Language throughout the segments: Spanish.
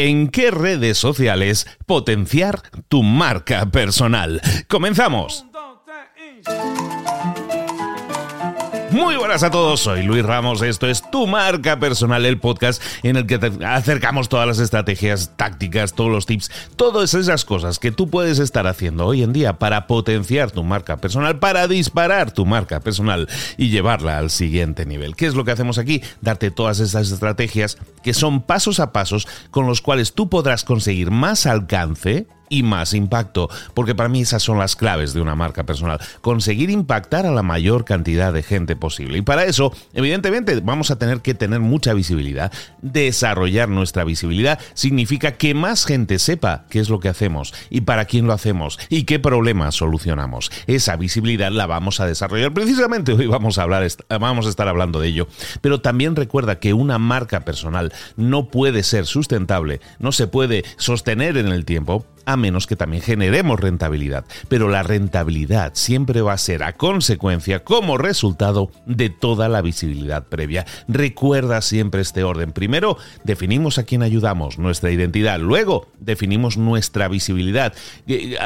¿En qué redes sociales potenciar tu marca personal? ¡Comenzamos! Muy buenas a todos, soy Luis Ramos, esto es Tu Marca Personal, el podcast en el que te acercamos todas las estrategias, tácticas, todos los tips, todas esas cosas que tú puedes estar haciendo hoy en día para potenciar tu marca personal, para disparar tu marca personal y llevarla al siguiente nivel. ¿Qué es lo que hacemos aquí? Darte todas esas estrategias que son pasos a pasos con los cuales tú podrás conseguir más alcance y más impacto, porque para mí esas son las claves de una marca personal, conseguir impactar a la mayor cantidad de gente posible. Y para eso, evidentemente, vamos a tener que tener mucha visibilidad. Desarrollar nuestra visibilidad significa que más gente sepa qué es lo que hacemos y para quién lo hacemos y qué problemas solucionamos. Esa visibilidad la vamos a desarrollar. Precisamente hoy vamos a hablar vamos a estar hablando de ello, pero también recuerda que una marca personal no puede ser sustentable, no se puede sostener en el tiempo a menos que también generemos rentabilidad. Pero la rentabilidad siempre va a ser a consecuencia, como resultado de toda la visibilidad previa. Recuerda siempre este orden. Primero, definimos a quién ayudamos, nuestra identidad. Luego, definimos nuestra visibilidad, eh,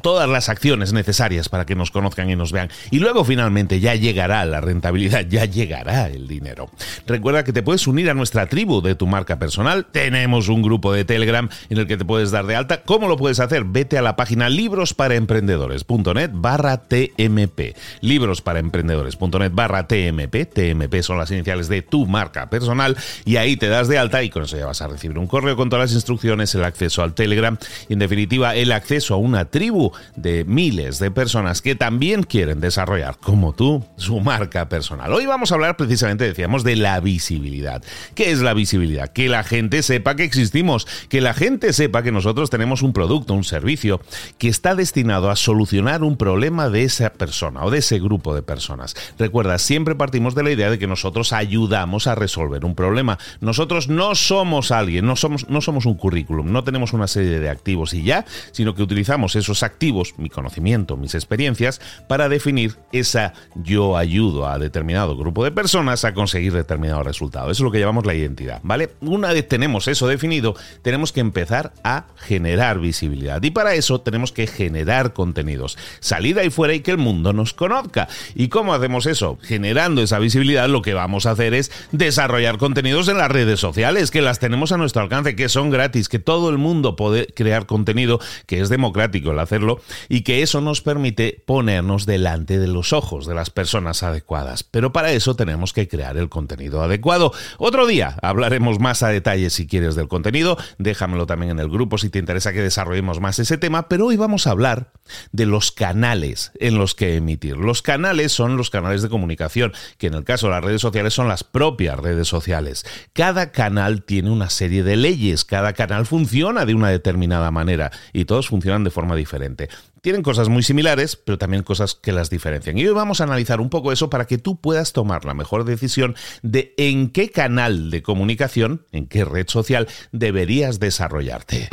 todas las acciones necesarias para que nos conozcan y nos vean. Y luego, finalmente, ya llegará la rentabilidad, ya llegará el dinero. Recuerda que te puedes unir a nuestra tribu de tu marca personal. Tenemos un grupo de Telegram en el que te puedes dar de alta. ¿Cómo lo puedes hacer? Vete a la página librosparaemprendedores.net barra TMP. Librosparaemprendedores.net barra TMP. TMP son las iniciales de tu marca personal y ahí te das de alta y con eso ya vas a recibir un correo con todas las instrucciones, el acceso al Telegram y en definitiva el acceso a una tribu de miles de personas que también quieren desarrollar, como tú, su marca personal. Hoy vamos a hablar precisamente, decíamos, de la visibilidad. ¿Qué es la visibilidad? Que la gente sepa que existimos, que la gente sepa que nosotros tenemos un producto un servicio que está destinado a solucionar un problema de esa persona o de ese grupo de personas. Recuerda, siempre partimos de la idea de que nosotros ayudamos a resolver un problema. Nosotros no somos alguien, no somos, no somos un currículum, no tenemos una serie de activos y ya, sino que utilizamos esos activos, mi conocimiento, mis experiencias, para definir esa yo ayudo a determinado grupo de personas a conseguir determinado resultado. Eso es lo que llamamos la identidad, ¿vale? Una vez tenemos eso definido, tenemos que empezar a generar visibilidad y para eso tenemos que generar contenidos, salir ahí fuera y que el mundo nos conozca. ¿Y cómo hacemos eso? Generando esa visibilidad, lo que vamos a hacer es desarrollar contenidos en las redes sociales, que las tenemos a nuestro alcance, que son gratis, que todo el mundo puede crear contenido, que es democrático el hacerlo, y que eso nos permite ponernos delante de los ojos de las personas adecuadas. Pero para eso tenemos que crear el contenido adecuado. Otro día hablaremos más a detalle si quieres del contenido, déjamelo también en el grupo si te interesa que desarrolle desarrollemos más ese tema, pero hoy vamos a hablar de los canales en los que emitir. Los canales son los canales de comunicación, que en el caso de las redes sociales son las propias redes sociales. Cada canal tiene una serie de leyes, cada canal funciona de una determinada manera y todos funcionan de forma diferente. Tienen cosas muy similares, pero también cosas que las diferencian. Y hoy vamos a analizar un poco eso para que tú puedas tomar la mejor decisión de en qué canal de comunicación, en qué red social deberías desarrollarte.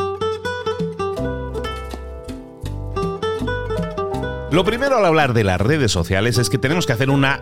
Lo primero al hablar de las redes sociales es que tenemos que hacer una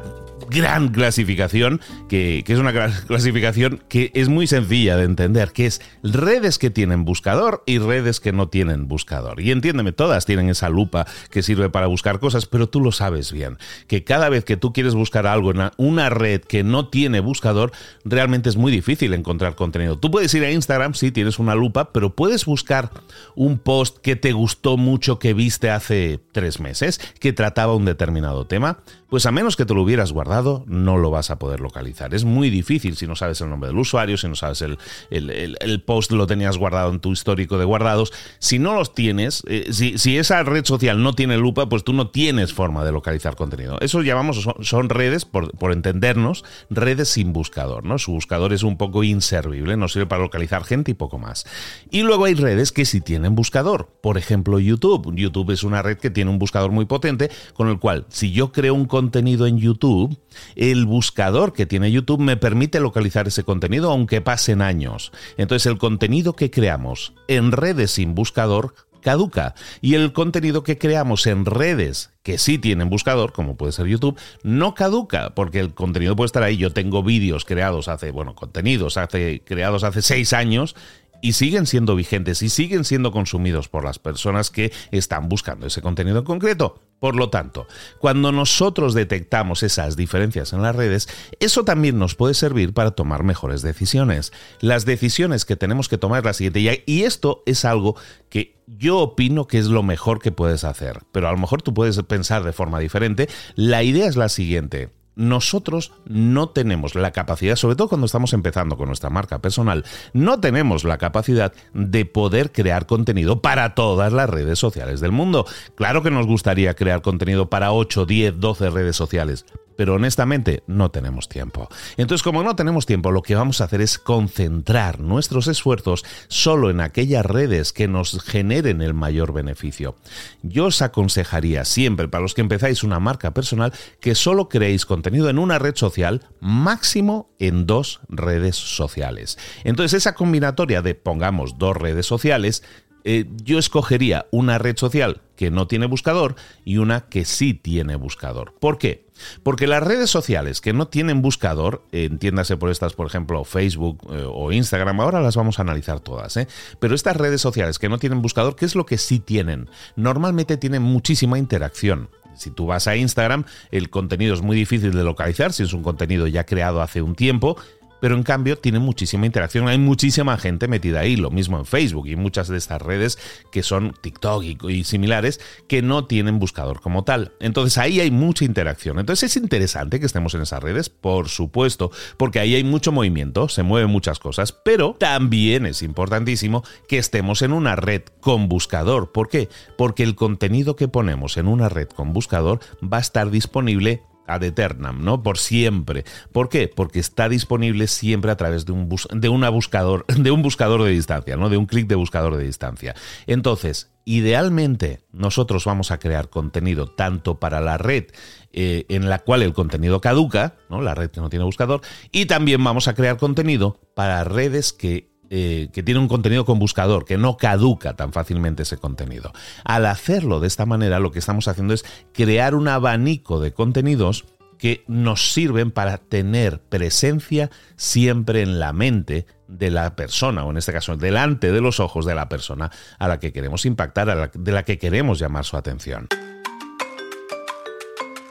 gran clasificación, que, es una clasificación que es muy sencilla de entender, que es redes que tienen buscador y redes que no tienen buscador. Y entiéndeme, todas tienen esa lupa que sirve para buscar cosas, pero tú lo sabes bien, que cada vez que tú quieres buscar algo en una red que no tiene buscador, realmente es muy difícil encontrar contenido. Tú puedes ir a Instagram, sí, tienes una lupa, pero puedes buscar un post que te gustó mucho que viste hace tres meses, que trataba un determinado tema, pues a menos que te lo hubieras guardado, no lo vas a poder localizar. Es muy difícil si no sabes el nombre del usuario, si no sabes el, el, post lo tenías guardado en tu histórico de guardados. Si no los tienes, eh, si, esa red social no tiene lupa, pues tú no tienes forma de localizar contenido. Eso llamamos, son, redes, por, por, entendernos, redes sin buscador. ¿no? Su buscador es un poco inservible, no sirve para localizar gente y poco más. Y luego hay redes que sí tienen buscador. Por ejemplo, YouTube. YouTube es una red que tiene un buscador muy potente, con el cual, si yo creo un contenido en YouTube, el buscador que tiene YouTube me permite localizar ese contenido aunque pasen años. Entonces el contenido que creamos en redes sin buscador caduca. Y el contenido que creamos en redes que sí tienen buscador, como puede ser YouTube, no caduca, porque el contenido puede estar ahí. Yo tengo vídeos creados hace, bueno, contenidos hace, creados hace seis años y siguen siendo vigentes y siguen siendo consumidos por las personas que están buscando ese contenido en concreto. Por lo tanto, cuando nosotros detectamos esas diferencias en las redes, eso también nos puede servir para tomar mejores decisiones. Las decisiones que tenemos que tomar es la siguiente, y esto es algo que yo opino que es lo mejor que puedes hacer, pero a lo mejor tú puedes pensar de forma diferente. La idea es la siguiente nosotros no tenemos la capacidad, sobre todo cuando estamos empezando con nuestra marca personal, no tenemos la capacidad de poder crear contenido para todas las redes sociales del mundo. Claro que nos gustaría crear contenido para 8, 10, 12 redes sociales, pero honestamente no tenemos tiempo. Entonces, como no tenemos tiempo, lo que vamos a hacer es concentrar nuestros esfuerzos solo en aquellas redes que nos generen el mayor beneficio. Yo os aconsejaría siempre, para los que empezáis una marca personal, que solo creéis contenido en una red social, máximo en dos redes sociales. Entonces, esa combinatoria de pongamos dos redes sociales, eh, yo escogería una red social que no tiene buscador y una que sí tiene buscador. ¿Por qué? Porque las redes sociales que no tienen buscador, entiéndase por estas, por ejemplo, Facebook eh, o Instagram, ahora las vamos a analizar todas, ¿eh? pero estas redes sociales que no tienen buscador, ¿qué es lo que sí tienen? Normalmente tienen muchísima interacción. Si tú vas a Instagram, el contenido es muy difícil de localizar, si es un contenido ya creado hace un tiempo, pero en cambio tiene muchísima interacción, hay muchísima gente metida ahí, lo mismo en Facebook y muchas de estas redes que son TikTok y, similares que no tienen buscador como tal. Entonces ahí hay mucha interacción. Entonces es interesante que estemos en esas redes, por supuesto, porque ahí hay mucho movimiento, se mueven muchas cosas, pero también es importantísimo que estemos en una red con buscador. ¿Por qué? Porque el contenido que ponemos en una red con buscador va a estar disponible ad eternam, ¿no? Por siempre. ¿Por qué? Porque está disponible siempre a través de un, de una buscador, de un buscador de distancia, ¿no? De un clic de buscador de distancia. Entonces, idealmente, nosotros vamos a crear contenido tanto para la red eh, en la cual el contenido caduca, ¿no? La red que no tiene buscador, y también vamos a crear contenido para redes que eh, que tiene un contenido con buscador, que no caduca tan fácilmente ese contenido. Al hacerlo de esta manera, lo que estamos haciendo es crear un abanico de contenidos que nos sirven para tener presencia siempre en la mente de la persona, o en este caso delante de los ojos de la persona a la que queremos impactar, de la que queremos llamar su atención.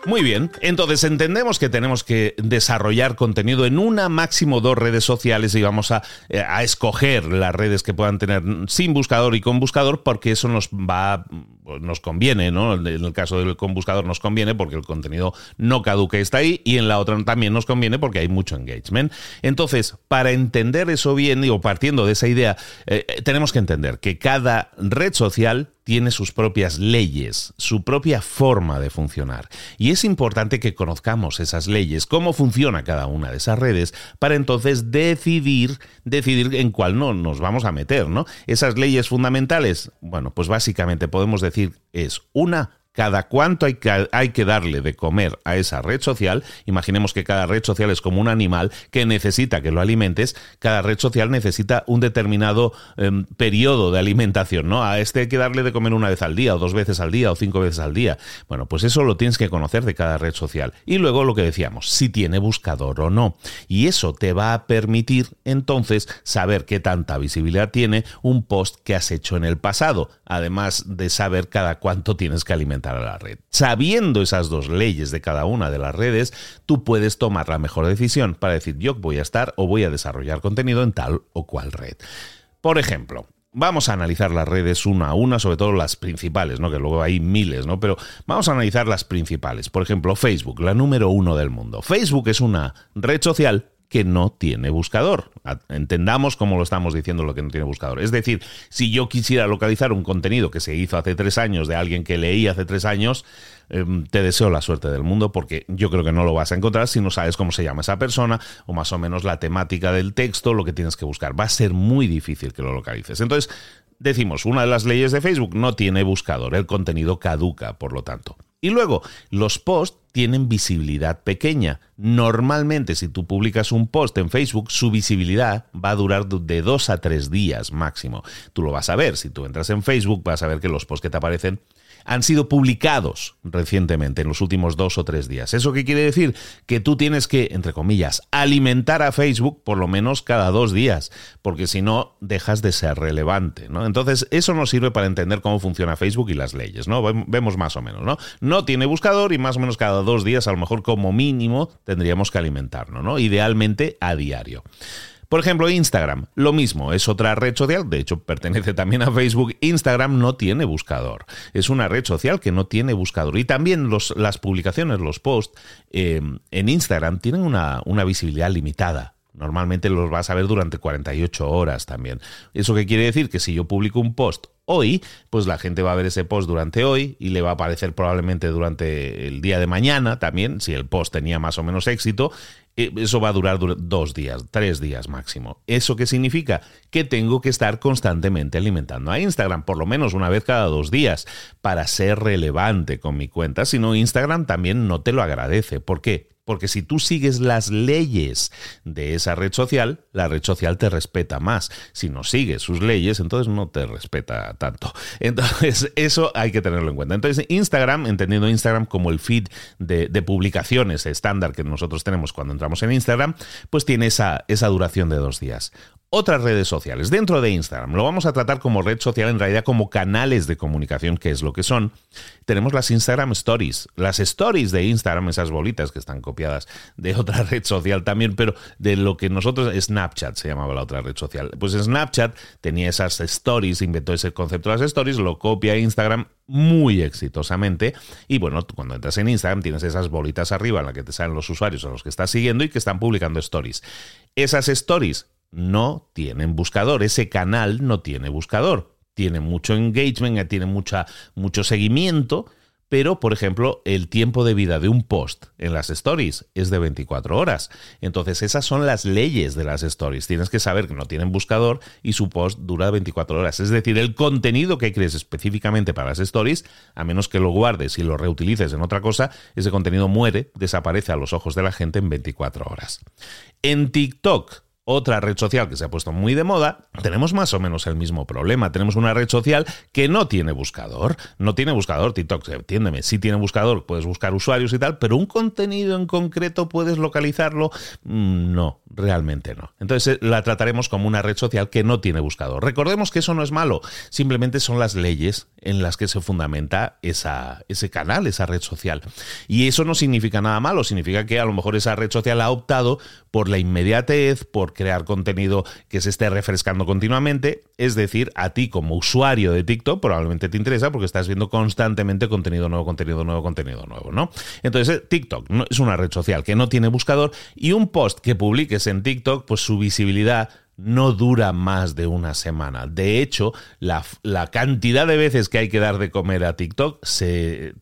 Muy bien, entonces entendemos que tenemos que desarrollar contenido en una máximo dos redes sociales y vamos a, eh, a, escoger las redes que puedan tener sin buscador y con buscador porque eso nos va nos conviene, ¿no? En el caso del con buscador nos conviene porque el contenido no caduque está ahí y en la otra también nos conviene porque hay mucho engagement. Entonces, para entender eso bien, digo, partiendo de esa idea, eh, eh, tenemos que entender que cada red social tiene sus propias leyes, su propia forma de funcionar. Y es importante que conozcamos esas leyes, cómo funciona cada una de esas redes, para entonces decidir, decidir en cuál no nos vamos a meter, ¿no? Esas leyes fundamentales, bueno, pues básicamente podemos decir es una cada cuánto hay que, hay que darle de comer a esa red social, imaginemos que cada red social es como un animal que necesita que lo alimentes, cada red social necesita un determinado em, periodo de alimentación, ¿no? A este hay que darle de comer una vez al día, o dos veces al día, o cinco veces al día. Bueno, pues eso lo tienes que conocer de cada red social. Y luego lo que decíamos, si tiene buscador o no. Y eso te va a permitir entonces saber qué tanta visibilidad tiene un post que has hecho en el pasado, además de saber cada cuánto tienes que alimentar a la red. Sabiendo esas dos leyes de cada una de las redes, tú puedes tomar la mejor decisión para decir yo voy a estar o voy a desarrollar contenido en tal o cual red. Por ejemplo, Vamos a analizar las redes una a una, sobre todo las principales, ¿no? Que luego hay miles, ¿no? Pero vamos a analizar las principales. Por ejemplo, Facebook, la número uno del mundo. Facebook es una red social que no tiene buscador. Entendamos cómo lo estamos diciendo lo que no tiene buscador. Es decir, si yo quisiera localizar un contenido que se hizo hace tres años de alguien que leí hace tres años, em, te deseo la suerte del mundo porque yo creo que no lo vas a encontrar si no sabes cómo se llama esa persona o más o menos la temática del texto, lo que tienes que buscar. Va a ser muy difícil que lo localices. Entonces, decimos, una de las leyes de Facebook no tiene buscador, el contenido caduca, por lo tanto. Y luego, los posts tienen visibilidad pequeña. Normalmente si tú publicas un post en Facebook, su visibilidad va a durar de dos a tres días máximo. Tú lo vas a ver, si tú entras en Facebook vas a ver que los posts que te aparecen han sido publicados recientemente, en los últimos dos o tres días. ¿Eso qué quiere decir? Que tú tienes que, entre comillas, alimentar a Facebook por lo menos cada dos días, porque si no, dejas de ser relevante. Entonces, eso nos sirve para entender cómo funciona Facebook y las leyes. Vemos más o menos, ¿no? No tiene buscador y más o menos cada dos días, a lo mejor como mínimo, tendríamos que alimentarlo, ¿no? Idealmente a diario. Por ejemplo, Instagram, lo mismo, es otra red social, de hecho pertenece también a Facebook. Instagram no tiene buscador, es una red social que no tiene buscador. Y también las publicaciones, los posts eh, en Instagram tienen una, una visibilidad limitada. Normalmente los vas a ver durante 48 horas también. ¿Eso qué quiere decir? Que si yo publico un post hoy, pues la gente va a ver ese post durante hoy y le va a aparecer probablemente durante el día de mañana también, si el post tenía más o menos éxito, eso va a durar dos días, tres días máximo. ¿Eso qué significa? Que tengo que estar constantemente alimentando a Instagram, por lo menos una vez cada dos días, para ser relevante con mi cuenta. Si no, Instagram también no te lo agradece. ¿Por qué? Porque si tú sigues las leyes de esa red social, la red social te respeta más. Si no sigues sus leyes, entonces no te respeta tanto. Entonces, eso hay que tenerlo en cuenta. Entonces, Instagram, entendiendo Instagram como el feed de, publicaciones estándar que nosotros tenemos cuando entramos en Instagram, pues tiene esa, esa duración de dos días otras redes sociales. Dentro de Instagram, lo vamos a tratar como red social, en realidad como canales de comunicación, que es lo que son. Tenemos las Instagram Stories. Las stories de Instagram, esas bolitas que están copiadas de otra red social también, pero de lo que nosotros, Snapchat se llamaba la otra red social. Pues Snapchat tenía esas stories, inventó ese concepto de las stories, lo copia Instagram muy exitosamente. Y bueno, cuando entras en Instagram tienes esas bolitas arriba en las que te salen los usuarios a los que estás siguiendo y que están publicando stories. Esas stories no tienen buscador, ese canal no tiene buscador. Tiene mucho engagement, tiene mucha, mucho seguimiento, pero por ejemplo el tiempo de vida de un post en las stories es de 24 horas. Entonces esas son las leyes de las stories. Tienes que saber que no tienen buscador y su post dura 24 horas. Es decir, el contenido que crees específicamente para las stories, a menos que lo guardes y lo reutilices en otra cosa, ese contenido muere, desaparece a los ojos de la gente en 24 horas. En TikTok otra red social que se ha puesto muy de moda, tenemos más o menos el mismo problema. Tenemos una red social que no tiene buscador. No tiene buscador, TikTok, entiéndeme, sí tiene buscador, puedes buscar usuarios y tal, pero un contenido en concreto puedes localizarlo. Mm, no, realmente no. Entonces eh, la trataremos como una red social que no tiene buscador. Recordemos que eso no es malo, simplemente son las leyes en las que se fundamenta ese canal, esa red social. Y eso no significa nada malo, significa que a lo mejor esa red social ha optado por la inmediatez, por crear contenido que se esté refrescando continuamente. Es decir, a ti como usuario de TikTok probablemente te interesa porque estás viendo constantemente contenido nuevo, contenido nuevo, contenido nuevo, ¿no? Entonces, TikTok es una red social que no tiene buscador y un post que publiques en TikTok, pues su visibilidad no dura más de una semana. De hecho, la, cantidad de veces que hay que dar de comer a TikTok,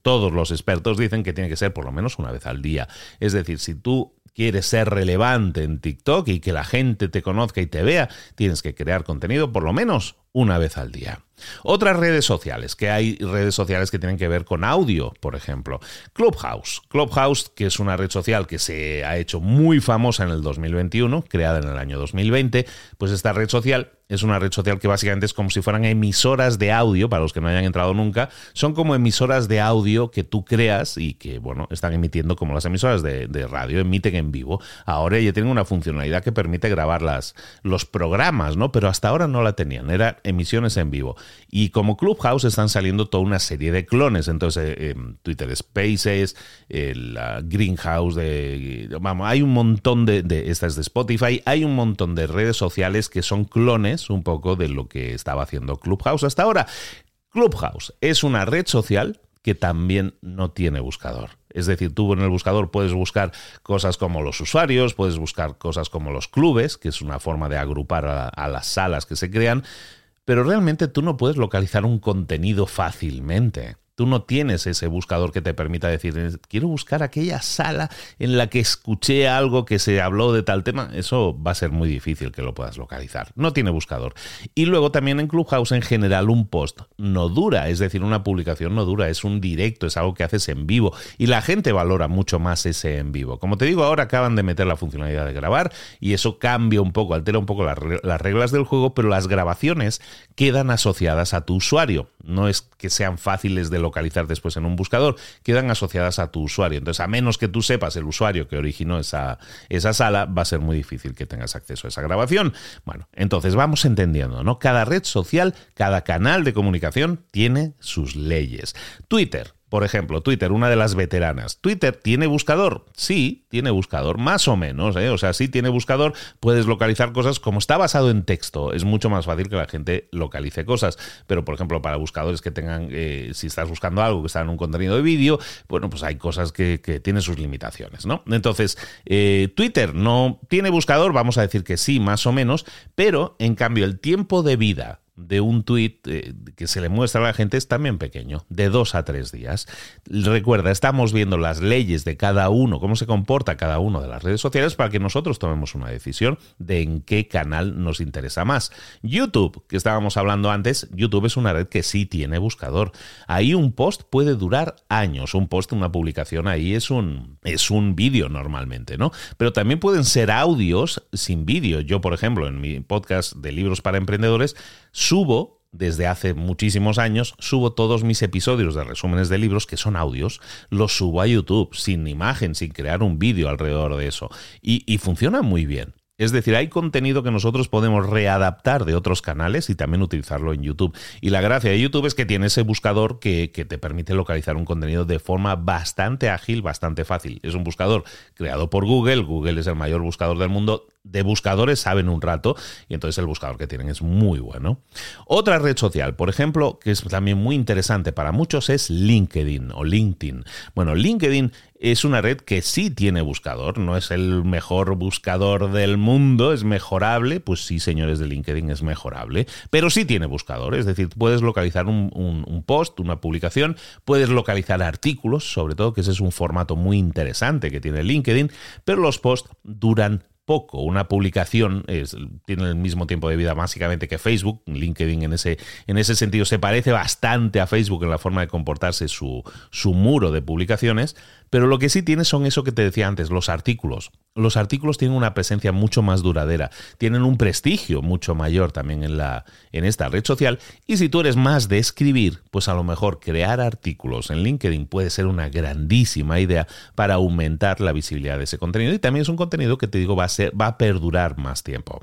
todos los expertos dicen que tiene que ser por lo menos una vez al día. Es decir, si tú quieres ser relevante en TikTok y que la gente te conozca y te vea, tienes que crear contenido por lo menos una vez al día. Otras redes sociales, que hay redes sociales que tienen que ver con audio, por ejemplo. Clubhouse. Clubhouse, que es una red social que se ha hecho muy famosa en el 2021, creada en el año 2020, pues esta red social es una red social que básicamente es como si fueran emisoras de audio, para los que no hayan entrado nunca, son como emisoras de audio que tú creas y que, bueno, están emitiendo como las emisoras de, radio, emiten en vivo. Ahora ya tienen una funcionalidad que permite grabar los programas, ¿no? Pero hasta ahora no la tenían, eran emisiones en vivo. Y como Clubhouse están saliendo toda una serie de clones, entonces eh, Twitter Spaces, el Greenhouse, de, vamos, hay un montón de, de, estas de Spotify, hay un montón de redes sociales que son clones un poco de lo que estaba haciendo Clubhouse hasta ahora. Clubhouse es una red social que también no tiene buscador. Es decir, tú en el buscador puedes buscar cosas como los usuarios, puedes buscar cosas como los clubes, que es una forma de agrupar a, las salas que se crean, pero realmente tú no puedes localizar un contenido fácilmente Tú no tienes ese buscador que te permita decir, quiero buscar aquella sala en la que escuché algo que se habló de tal tema. Eso va a ser muy difícil que lo puedas localizar. No tiene buscador. Y luego también en Clubhouse en general un post no dura, es decir, una publicación no dura, es un directo, es algo que haces en vivo. Y la gente valora mucho más ese en vivo. Como te digo, ahora acaban de meter la funcionalidad de grabar y eso cambia un poco, altera un poco las, reglas del juego, pero las grabaciones quedan asociadas a tu usuario. No es que sean fáciles de después en un buscador, quedan asociadas a tu usuario. Entonces, a menos que tú sepas el usuario que originó esa, esa sala, va a ser muy difícil que tengas acceso a esa grabación. Bueno, entonces vamos entendiendo, ¿no? Cada red social, cada canal de comunicación tiene sus leyes. Twitter por ejemplo, Twitter, una de las veteranas. ¿Twitter tiene buscador? Sí, tiene buscador, más o menos. ¿eh? O sea, sí tiene buscador, puedes localizar cosas como está basado en texto. Es mucho más fácil que la gente localice cosas. Pero, por ejemplo, para buscadores que tengan, eh, si estás buscando algo que está en un contenido de vídeo, bueno, pues hay cosas que, tienen sus limitaciones, ¿no? Entonces, eh, Twitter no tiene buscador, vamos a decir que sí, más o menos, pero en cambio el tiempo de vida de un tuit eh, que se le muestra a la gente es también pequeño, de dos a tres días. Recuerda, estamos viendo las leyes de cada uno, cómo se comporta cada uno de las redes sociales para que nosotros tomemos una decisión de en qué canal nos interesa más. YouTube, que estábamos hablando antes, YouTube es una red que sí tiene buscador. Ahí un post puede durar años. Un post, una publicación ahí es un, es un vídeo normalmente, ¿no? Pero también pueden ser audios sin vídeo. Yo, por ejemplo, en mi podcast de libros para emprendedores, subo desde hace muchísimos años, subo todos mis episodios de resúmenes de libros, que son audios, los subo a YouTube, sin imagen, sin crear un vídeo alrededor de eso. Y, y funciona muy bien. Es decir, hay contenido que nosotros podemos readaptar de otros canales y también utilizarlo en YouTube. Y la gracia de YouTube es que tiene ese buscador que, te permite localizar un contenido de forma bastante ágil, bastante fácil. Es un buscador creado por Google. Google es el mayor buscador del mundo. De buscadores saben un rato y entonces el buscador que tienen es muy bueno. Otra red social, por ejemplo, que es también muy interesante para muchos es LinkedIn o LinkedIn. Bueno, LinkedIn es una red que sí tiene buscador, no es el mejor buscador del mundo, es mejorable, pues sí, señores de LinkedIn, es mejorable, pero sí tiene buscador, es decir, puedes localizar un, post, una publicación, puedes localizar artículos, sobre todo que ese es un formato muy interesante que tiene LinkedIn, pero los posts duran poco. Una publicación tiene el mismo tiempo de vida básicamente que Facebook. LinkedIn en ese, en ese sentido se parece bastante a Facebook en la forma de comportarse su, su muro de publicaciones, pero lo que sí tiene son eso que te decía antes, los artículos. Los artículos tienen una presencia mucho más duradera, tienen un prestigio mucho mayor también en, la, en esta red social. Y si tú eres más de escribir, pues a lo mejor crear artículos en LinkedIn puede ser una grandísima idea para aumentar la visibilidad de ese contenido. Y también es un contenido que te digo va a, ser, va a perdurar más tiempo.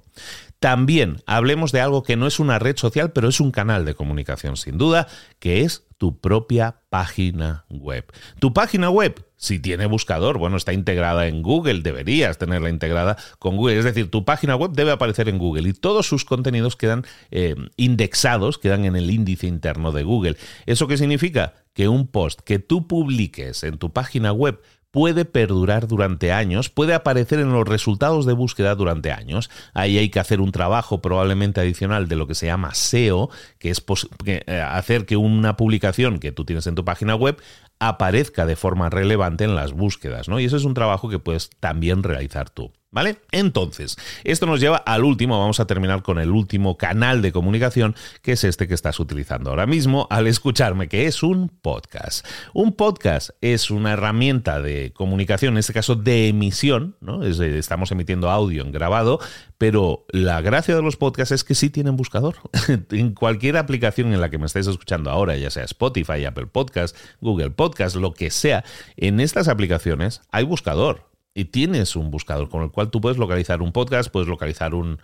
También hablemos de algo que no es una red social, pero es un canal de comunicación sin duda, que es tu propia página web. Tu página web, si tiene buscador, bueno, está integrada en Google, deberías tenerla integrada con Google. Es decir, tu página web debe aparecer en Google y todos sus contenidos quedan eh, indexados, quedan en el índice interno de Google. ¿Eso qué significa? Que un post que tú publiques en tu página web puede perdurar durante años, puede aparecer en los resultados de búsqueda durante años. Ahí hay que hacer un trabajo probablemente adicional de lo que se llama SEO, que es eh, hacer que una publicación que tú tienes en tu página web aparezca de forma relevante en las búsquedas, ¿no? Y ese es un trabajo que puedes también realizar tú. ¿Vale? Entonces, esto nos lleva al último, vamos a terminar con el último canal de comunicación, que es este que estás utilizando ahora mismo al escucharme, que es un podcast. Un podcast es una herramienta de comunicación, en este caso de emisión, ¿no? estamos emitiendo audio en grabado, pero la gracia de los podcasts es que sí tienen buscador. en cualquier aplicación en la que me estés escuchando ahora, ya sea Spotify, Apple Podcast, Google Podcast, lo que sea, en estas aplicaciones hay buscador y tienes un buscador con el cual tú puedes localizar un podcast, puedes localizar un,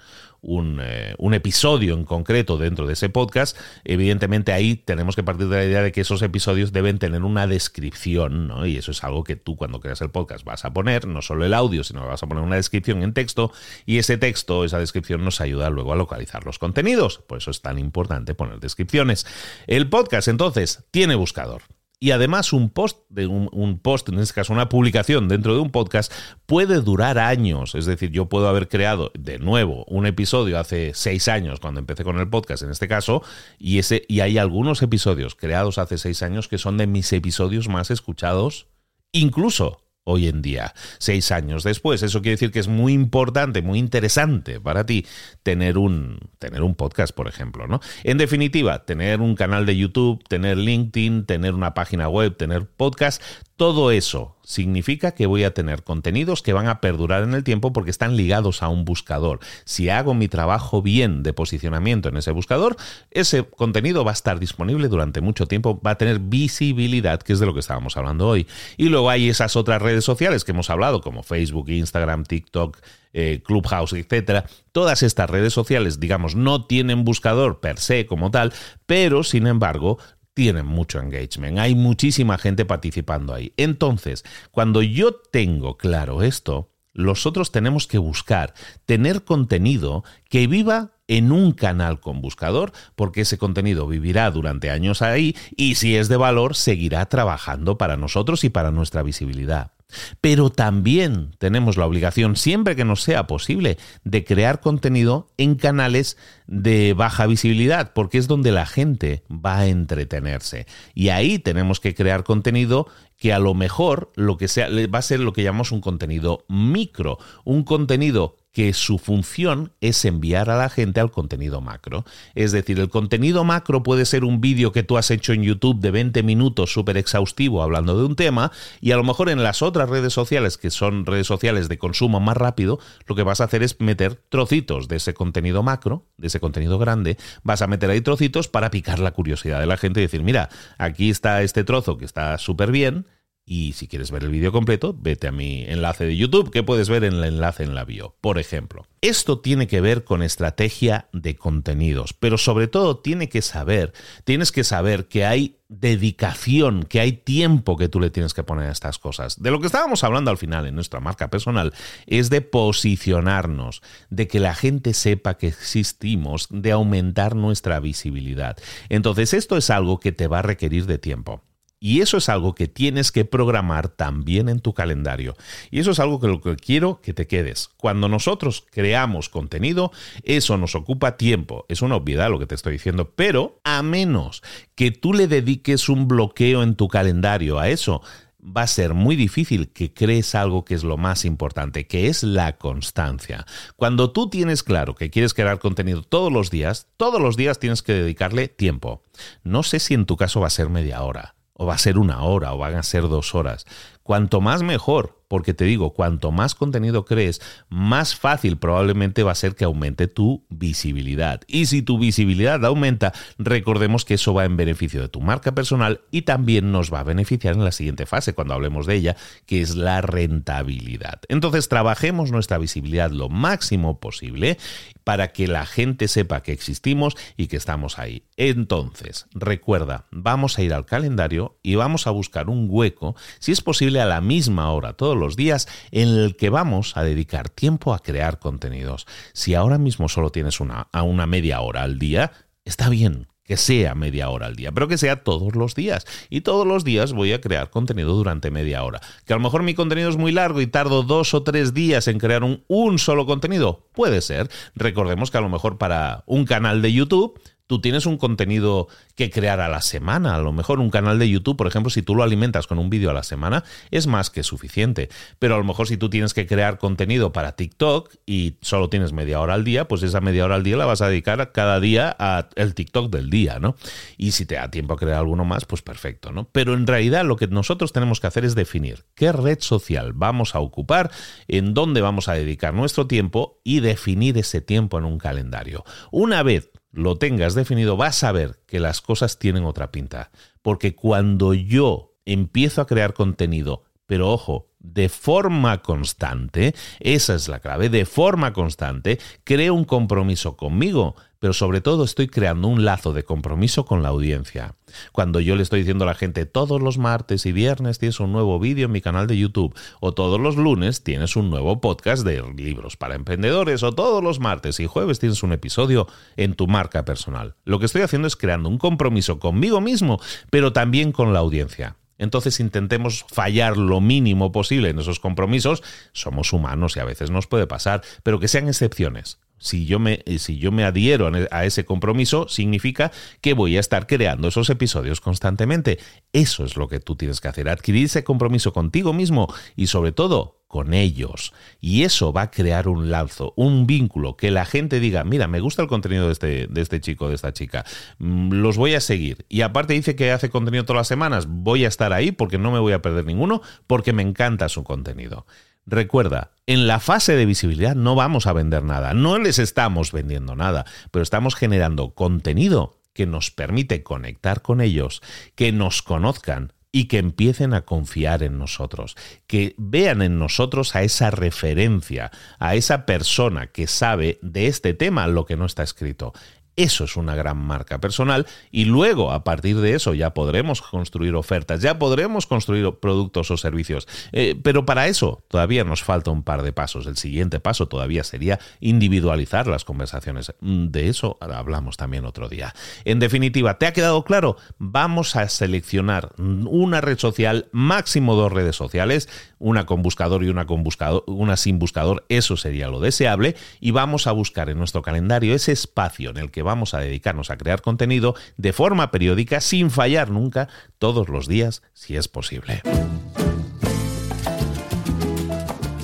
eh, un, episodio en concreto dentro de ese podcast. Evidentemente ahí tenemos que partir de la idea de que esos episodios deben tener una descripción, ¿no? Y eso es algo que tú cuando creas el podcast vas a poner, no solo el audio, sino que vas a poner una descripción en texto y ese texto, esa descripción nos ayuda luego a localizar los contenidos. Por eso es tan importante poner descripciones. El podcast entonces tiene buscador. Y además un post, de un, post, en este caso una publicación dentro de un podcast, puede durar años. Es decir, yo puedo haber creado de nuevo un episodio hace seis años, cuando empecé con el podcast en este caso, y, ese, y hay algunos episodios creados hace seis años que son de mis episodios más escuchados, incluso hoy en día, seis años después. Eso quiere decir que es muy importante, muy interesante para ti tener un, tener un podcast, por ejemplo. ¿no? En definitiva, tener un canal de YouTube, tener LinkedIn, tener una página web, tener podcast, todo eso significa que voy a tener contenidos que van a perdurar en el tiempo porque están ligados a un buscador. Si hago mi trabajo bien de posicionamiento en ese buscador, ese contenido va a estar disponible durante mucho tiempo, va a tener visibilidad, que es de lo que estábamos hablando hoy. Y luego hay esas otras redes sociales que hemos hablado, como Facebook, Instagram, TikTok, eh, Clubhouse, etcétera. Todas estas redes sociales, digamos, no tienen buscador per se como tal, pero sin embargo tienen mucho engagement, hay muchísima gente participando ahí. Entonces, cuando yo tengo claro esto, nosotros tenemos que buscar tener contenido que viva en un canal con buscador, porque ese contenido vivirá durante años ahí y si es de valor, seguirá trabajando para nosotros y para nuestra visibilidad. Pero también tenemos la obligación, siempre que nos sea posible, de crear contenido en canales de baja visibilidad, porque es donde la gente va a entretenerse. Y ahí tenemos que crear contenido que a lo mejor lo que sea va a ser lo que llamamos un contenido micro, un contenido que su función es enviar a la gente al contenido macro. Es decir, el contenido macro puede ser un vídeo que tú has hecho en YouTube de 20 minutos súper exhaustivo hablando de un tema y a lo mejor en las otras redes sociales, que son redes sociales de consumo más rápido, lo que vas a hacer es meter trocitos de ese contenido macro, de ese contenido grande, vas a meter ahí trocitos para picar la curiosidad de la gente y decir, mira, aquí está este trozo que está súper bien, y si quieres ver el vídeo completo, vete a mi enlace de YouTube que puedes ver en el enlace en la bio, por ejemplo. Esto tiene que ver con estrategia de contenidos, pero sobre todo tiene que saber, tienes que saber que hay dedicación, que hay tiempo que tú le tienes que poner a estas cosas. De lo que estábamos hablando al final en nuestra marca personal es de posicionarnos, de que la gente sepa que existimos, de aumentar nuestra visibilidad. Entonces esto es algo que te va a requerir de tiempo. Y eso es algo que tienes que programar también en tu calendario. Y eso es algo que lo que quiero que te quedes. Cuando nosotros creamos contenido, eso nos ocupa tiempo. Es una obviedad lo que te estoy diciendo, pero a menos que tú le dediques un bloqueo en tu calendario a eso, va a ser muy difícil que crees algo que es lo más importante, que es la constancia. Cuando tú tienes claro que quieres crear contenido todos los días, todos los días tienes que dedicarle tiempo. No sé si en tu caso va a ser media hora o va a ser una hora o van a ser dos horas. Cuanto más mejor, porque te digo, cuanto más contenido crees, más fácil probablemente va a ser que aumente tu visibilidad. Y si tu visibilidad aumenta, recordemos que eso va en beneficio de tu marca personal y también nos va a beneficiar en la siguiente fase, cuando hablemos de ella, que es la rentabilidad. Entonces, trabajemos nuestra visibilidad lo máximo posible para que la gente sepa que existimos y que estamos ahí. Entonces, recuerda, vamos a ir al calendario y vamos a buscar un hueco, si es posible a la misma hora todos los días, en el que vamos a dedicar tiempo a crear contenidos. Si ahora mismo solo tienes una, a una media hora al día, está bien, que sea media hora al día, pero que sea todos los días. Y todos los días voy a crear contenido durante media hora. Que a lo mejor mi contenido es muy largo y tardo dos o tres días en crear un, un solo contenido. Puede ser. Recordemos que a lo mejor para un canal de YouTube tú tienes un contenido que crear a la semana. A lo mejor un canal de YouTube, por ejemplo, si tú lo alimentas con un vídeo a la semana, es más que suficiente. Pero a lo mejor si tú tienes que crear contenido para TikTok y solo tienes media hora al día, pues esa media hora al día la vas a dedicar cada día al TikTok del día, ¿no? Y si te da tiempo a crear alguno más, pues perfecto, ¿no? Pero en realidad lo que nosotros tenemos que hacer es definir qué red social vamos a ocupar, en dónde vamos a dedicar nuestro tiempo y definir ese tiempo en un calendario. Una vez lo tengas definido, vas a ver que las cosas tienen otra pinta. Porque cuando yo empiezo a crear contenido, pero ojo, de forma constante, esa es la clave, de forma constante, creo un compromiso conmigo, pero sobre todo estoy creando un lazo de compromiso con la audiencia. Cuando yo le estoy diciendo a la gente todos los martes y viernes tienes un nuevo vídeo en mi canal de YouTube, o todos los lunes tienes un nuevo podcast de libros para emprendedores, o todos los martes y jueves tienes un episodio en tu marca personal. Lo que estoy haciendo es creando un compromiso conmigo mismo, pero también con la audiencia. Entonces intentemos fallar lo mínimo posible en esos compromisos. Somos humanos y a veces nos puede pasar, pero que sean excepciones si yo me, eh, si yo me adhiero a ese compromiso, significa que voy a estar creando esos episodios constantemente. Eso es lo que tú tienes que hacer, adquirir ese compromiso contigo mismo y sobre todo con ellos. Y eso va a crear un lazo, un vínculo, que la gente diga, mira, me gusta el contenido de este, de este chico, de esta chica, mm, los voy a seguir. Y aparte dice que hace contenido todas las semanas, voy a estar ahí porque no me voy a perder ninguno, porque me encanta su contenido. Recuerda, en la fase de visibilidad no vamos a vender nada, no les estamos vendiendo nada, pero estamos generando contenido que nos permite conectar con ellos, que nos conozcan y que empiecen a confiar en nosotros, que vean en nosotros a esa referencia, a esa persona que sabe de este tema lo que no está escrito. Eso es una gran marca personal y luego a partir de eso ya podremos construir ofertas, ya podremos construir productos o servicios. Eh, pero para eso todavía nos falta un par de pasos. El siguiente paso todavía sería individualizar las conversaciones. Mm, de eso hablamos también otro día. En definitiva, ¿te ha quedado claro? Vamos a seleccionar una red social, máximo dos redes sociales, una con buscador y una con buscador, una sin buscador, eso sería lo deseable, y vamos a buscar en nuestro calendario ese espacio en el vamos a dedicarnos a crear contenido de forma periódica, sin fallar nunca, todos los días, si es posible.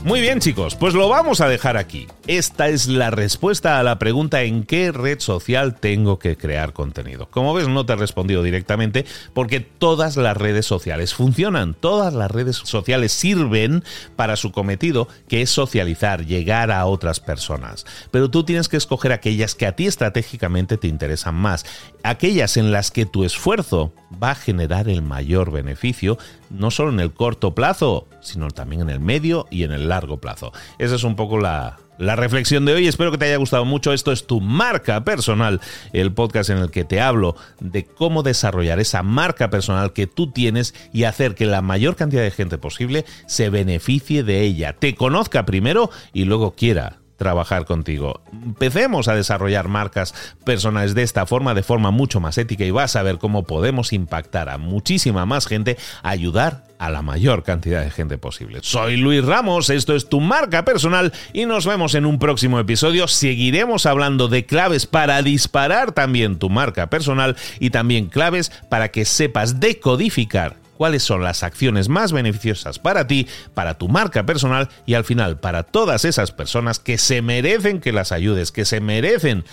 Muy bien chicos, pues lo vamos a dejar aquí. Esta es la respuesta a la pregunta en qué red social tengo que crear contenido. Como ves, no te he respondido directamente porque todas las redes sociales funcionan, todas las redes sociales sirven para su cometido, que es socializar, llegar a otras personas. Pero tú tienes que escoger aquellas que a ti estratégicamente te interesan más, aquellas en las que tu esfuerzo va a generar el mayor beneficio, no solo en el corto plazo, sino también en el medio y en el largo plazo. Esa es un poco la, la reflexión de hoy. Espero que te haya gustado mucho. Esto es tu marca personal, el podcast en el que te hablo de cómo desarrollar esa marca personal que tú tienes y hacer que la mayor cantidad de gente posible se beneficie de ella, te conozca primero y luego quiera trabajar contigo. Empecemos a desarrollar marcas personales de esta forma, de forma mucho más ética y vas a ver cómo podemos impactar a muchísima más gente, ayudar a la mayor cantidad de gente posible. Soy Luis Ramos, esto es tu marca personal y nos vemos en un próximo episodio. Seguiremos hablando de claves para disparar también tu marca personal y también claves para que sepas decodificar cuáles son las acciones más beneficiosas para ti, para tu marca personal y al final para todas esas personas que se merecen que las ayudes, que se merecen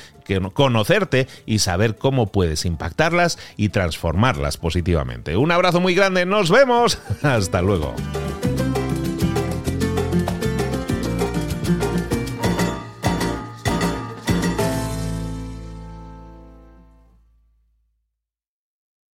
conocerte y saber cómo puedes impactarlas y transformarlas positivamente. Un abrazo muy grande, nos vemos, hasta luego.